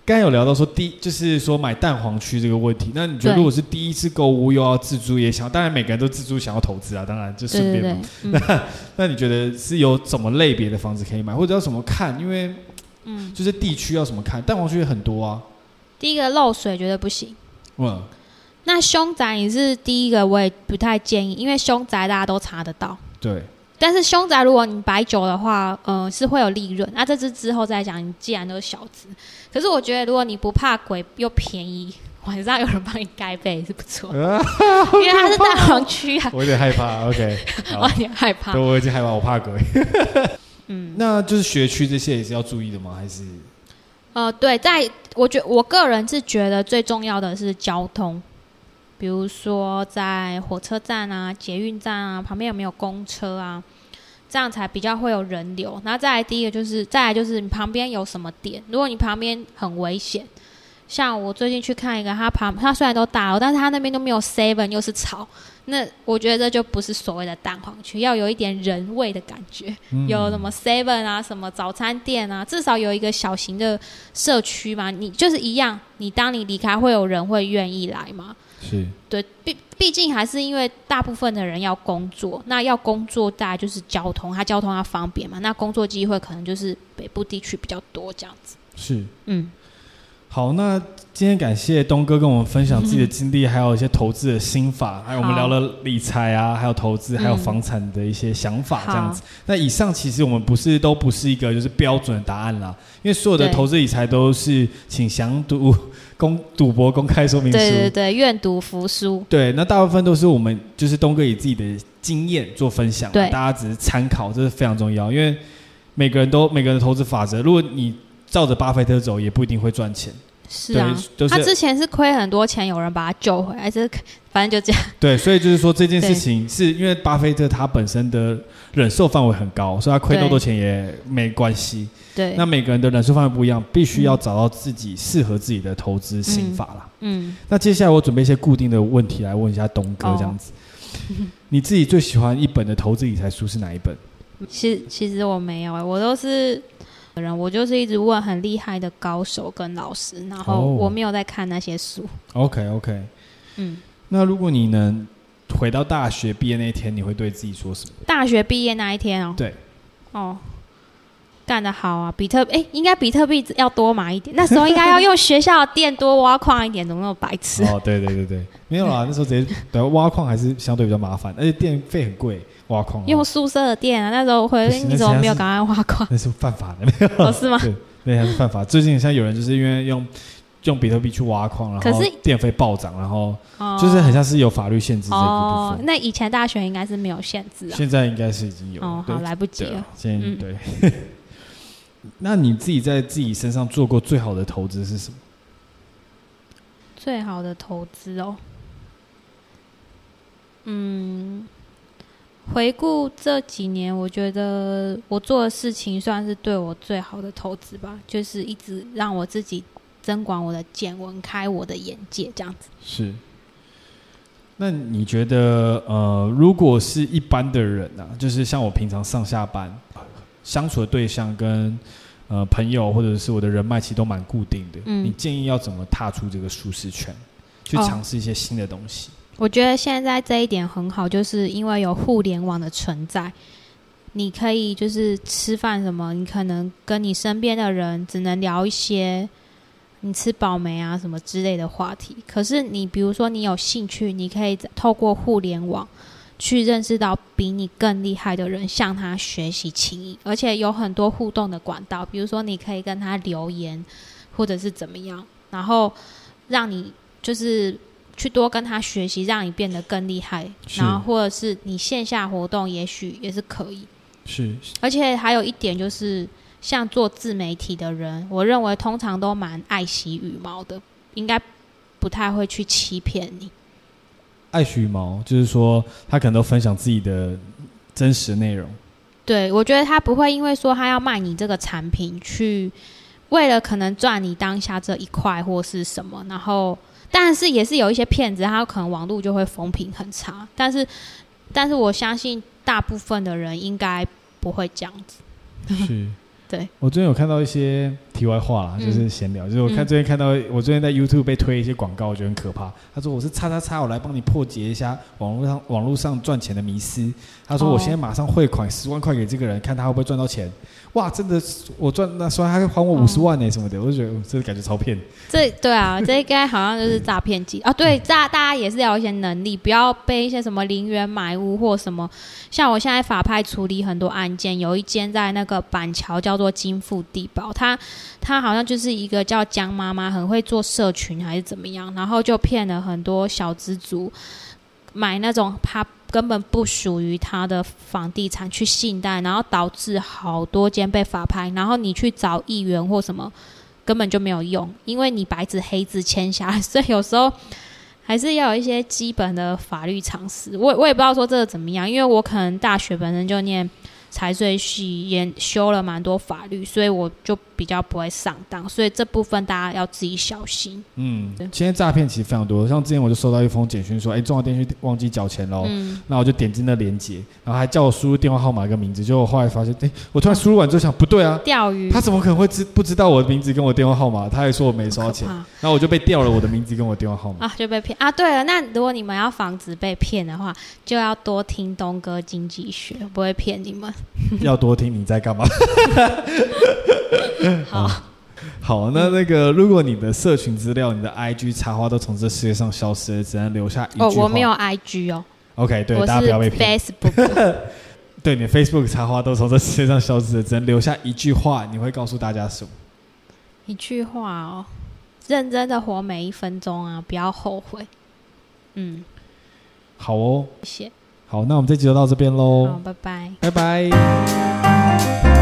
B: 刚有聊到说第就是说买蛋黄区这个问题，那你觉得如果是第一次购物又要自住也想，当然每个人都自住想要投资啊，当然就顺便嘛。对对对，那、嗯、[LAUGHS] 那你觉得是有什么类别的房子可以买，或者要怎么看？因为嗯，就是地区要怎么看？蛋黄区也很多啊。
A: 第一个漏水觉得不行。嗯。那凶宅你是第一个，我也不太建议，因为凶宅大家都查得到。
B: 对。
A: 但是凶宅如果你摆久的话，嗯、呃，是会有利润。那这次之后再讲。你既然都是小资，可是我觉得如果你不怕鬼又便宜，晚上有人帮你盖被也是不错。[LAUGHS] 因为它是大黄区啊。[LAUGHS]
B: 我有点害怕。OK。
A: 我有点害怕。
B: 对，我已经害怕，我怕鬼。嗯。那就是学区这些也是要注意的吗？还是？
A: 呃，对，在我觉我个人是觉得最重要的是交通。比如说，在火车站啊、捷运站啊旁边有没有公车啊？这样才比较会有人流。然后再来第一个就是，再来就是你旁边有什么点，如果你旁边很危险，像我最近去看一个，他旁他虽然都大了，但是他那边都没有 seven，又是草。那我觉得这就不是所谓的蛋黄区，要有一点人味的感觉，嗯、有什么 Seven 啊，什么早餐店啊，至少有一个小型的社区嘛。你就是一样，你当你离开，会有人会愿意来吗？
B: 是，
A: 对，毕毕竟还是因为大部分的人要工作，那要工作大概就是交通，它交通要方便嘛，那工作机会可能就是北部地区比较多这样子。
B: 是，
A: 嗯。
B: 好，那今天感谢东哥跟我们分享自己的经历，还有一些投资的心法，还有我们聊了理财啊，还有投资，还有房产的一些想法这样子。那以上其实我们不是都不是一个就是标准的答案啦，因为所有的投资理财都是请详读公赌博公开说明书，
A: 对对对，愿赌服输。
B: 对，那大部分都是我们就是东哥以自己的经验做分享，对，大家只是参考，这是非常重要，因为每个人都每个人的投资法则，如果你。照着巴菲特走也不一定会赚钱。
A: 是啊，就是、他之前是亏很多钱，有人把他救回来，这 [LAUGHS] 反正就这样。
B: 对，所以就是说这件事情是因为巴菲特他本身的忍受范围很高，所以他亏那么多钱也没关系。对，那每个人的忍受范围不一样，必须要找到自己适合自己的投资心法啦。嗯。嗯，那接下来我准备一些固定的问题来问一下东哥，这样子。哦、你自己最喜欢一本的投资理财书是哪一本？
A: 其实其实我没有，我都是。人，我就是一直问很厉害的高手跟老师，然后我没有在看那些书。
B: Oh, OK OK，嗯，那如果你能回到大学毕业那一天，你会对自己说什么？
A: 大学毕业那一天哦，
B: 对，
A: 哦。干得好啊，比特哎、欸，应该比特币要多买一点。那时候应该要用学校的电多挖矿一点，怎么那么白痴？
B: 哦，对对对对，没有啦，那时候直接对挖矿还是相对比较麻烦，而且电费很贵，挖矿
A: 用宿舍的电啊。那时候回你怎么没有赶快挖矿？[LAUGHS]
B: 那是犯法的，没有？[LAUGHS]
A: 哦，是吗？
B: 对，那还是犯法。最近像有人就是因为用用比特币去挖矿，然后电费暴涨，然后就是很像是有法律限制这一部分。哦，
A: 那以前大学应该是没有限制啊，
B: 现在应该是已经有。
A: 哦，好，来不及了。
B: 现在对。[LAUGHS] 那你自己在自己身上做过最好的投资是什么？
A: 最好的投资哦，嗯，回顾这几年，我觉得我做的事情算是对我最好的投资吧，就是一直让我自己增广我的见闻，开我的眼界，这样子。
B: 是。那你觉得，呃，如果是一般的人呢、啊，就是像我平常上下班。相处的对象跟呃朋友或者是我的人脉其实都蛮固定的。嗯，你建议要怎么踏出这个舒适圈，去尝试一些新的东西？
A: 哦，我觉得现在这一点很好，就是因为有互联网的存在，你可以就是吃饭什么，你可能跟你身边的人只能聊一些你吃饱没啊什么之类的话题。可是你比如说你有兴趣，你可以透过互联网。去认识到比你更厉害的人，向他学习情谊，而且有很多互动的管道，比如说你可以跟他留言，或者是怎么样，然后让你就是去多跟他学习，让你变得更厉害，然后或者是你线下活动，也许也是可以。
B: 是，
A: 而且还有一点就是，像做自媒体的人，我认为通常都蛮爱惜羽毛的，应该不太会去欺骗你。
B: 爱惜羽毛，就是说他可能都分享自己的真实内容。
A: 对，我觉得他不会因为说他要卖你这个产品，去为了可能赚你当下这一块或是什么，然后但是也是有一些骗子，他可能网络就会风评很差。但是，但是我相信大部分的人应该不会这样子。
B: 是。[LAUGHS]
A: 对，
B: 我最近有看到一些题外话啦，就是闲聊，嗯、就是我看最近看到，我最近在 YouTube 被推一些广告，我觉得很可怕。他说我是叉叉叉，我来帮你破解一下网络上网络上赚钱的迷思。他说我现在马上汇款十万块给这个人，看他会不会赚到钱。哇，真的，我赚那说还会还我五十万呢、欸、什么的，我就觉得这个感觉超骗。
A: 这对啊，这应该好像就是诈骗集啊。对，大大家也是要有一些能力，不要被一些什么零元买屋或什么。像我现在法拍处理很多案件，有一间在那个板桥叫做金富地堡，他他好像就是一个叫江妈妈，很会做社群还是怎么样，然后就骗了很多小资族买那种他。根本不属于他的房地产去信贷，然后导致好多间被法拍，然后你去找议员或什么根本就没有用，因为你白纸黑字签下来，所以有时候还是要有一些基本的法律常识。我我也不知道说这个怎么样，因为我可能大学本身就念财税系也修了蛮多法律，所以我就比较不会上当，所以这部分大家要自己小心。
B: 嗯，现在诈骗其实非常多，像之前我就收到一封简讯说，哎，中华电信忘记缴钱喽，嗯，那我就点进那链接，然后还叫我输入电话号码跟名字，结果我后来发现，哎，我突然输入完之后想，不对啊，钓鱼，他怎么可能会知不知道我的名字跟我电话号码？他还说我没收到钱，然后我就被调了我的名字跟我电话号码
A: 啊，就被骗啊。对了，那如果你们要防止被骗的话，就要多听东哥经济学，不会骗你们。[LAUGHS]
B: 要多听你在干嘛？[LAUGHS]
A: 好，
B: 好，那那个，如果你的社群资料、你的 IG 插花都从这世界上消失了，只能留下一句话。
A: 哦，我没有 IG 哦。
B: OK，对，大家不要被骗。
A: Facebook，[LAUGHS]
B: 对，你的 Facebook 插花都从这世界上消失了，只能留下一句话，你会告诉大家什么？
A: 一句话哦，认真的活每一分钟啊，不要后悔。嗯，
B: 好哦，
A: 谢谢。
B: 好，那我们这集就到这边喽。
A: 好，拜拜，
B: 拜拜。